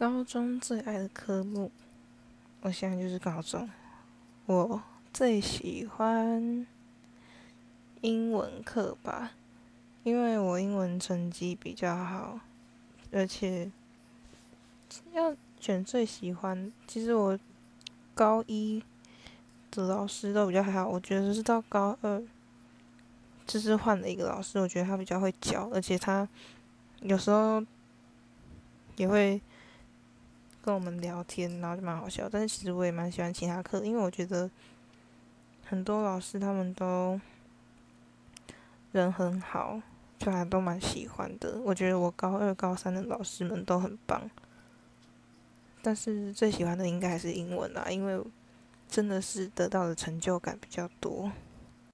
高中最爱的科目，我现在就是高中。我最喜欢英文课吧，因为我英文成绩比较好，而且要选最喜欢，其实我高一的老师都比较还好，我觉得是到高二，就是换了一个老师，我觉得他比较会教，而且他有时候也会。跟我们聊天，然后就蛮好笑。但是其实我也蛮喜欢其他课，因为我觉得很多老师他们都人很好，就还都蛮喜欢的。我觉得我高二、高三的老师们都很棒，但是最喜欢的应该还是英文啦，因为真的是得到的成就感比较多。